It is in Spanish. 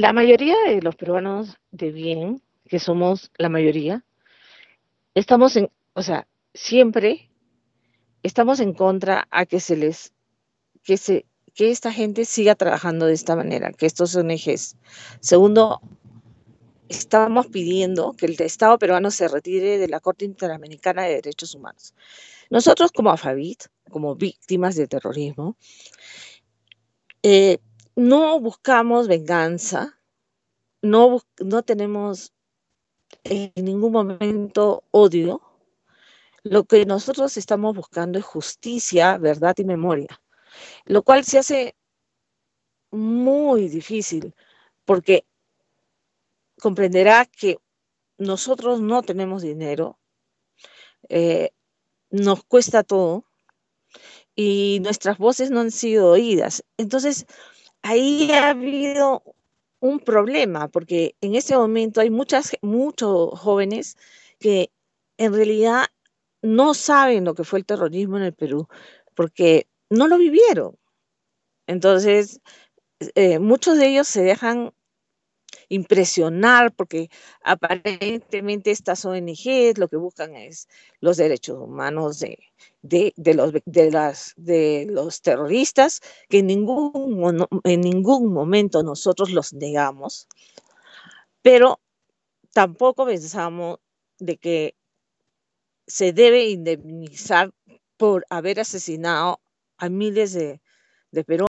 la mayoría de los peruanos de bien, que somos la mayoría, estamos en, o sea, siempre estamos en contra a que se les, que se, que esta gente siga trabajando de esta manera, que estos ONGs. Segundo, estamos pidiendo que el Estado peruano se retire de la Corte Interamericana de Derechos Humanos. Nosotros como AFABIT, como víctimas de terrorismo, eh, no buscamos venganza, no, no tenemos en ningún momento odio. Lo que nosotros estamos buscando es justicia, verdad y memoria, lo cual se hace muy difícil porque comprenderá que nosotros no tenemos dinero, eh, nos cuesta todo y nuestras voces no han sido oídas. Entonces, ahí ha habido un problema, porque en este momento hay muchas, muchos jóvenes que en realidad no saben lo que fue el terrorismo en el Perú, porque no lo vivieron. Entonces, eh, muchos de ellos se dejan impresionar porque aparentemente estas ONGs lo que buscan es los derechos humanos de, de, los, de, las, de los terroristas, que en ningún, en ningún momento nosotros los negamos, pero tampoco pensamos de que se debe indemnizar por haber asesinado a miles de, de peruanos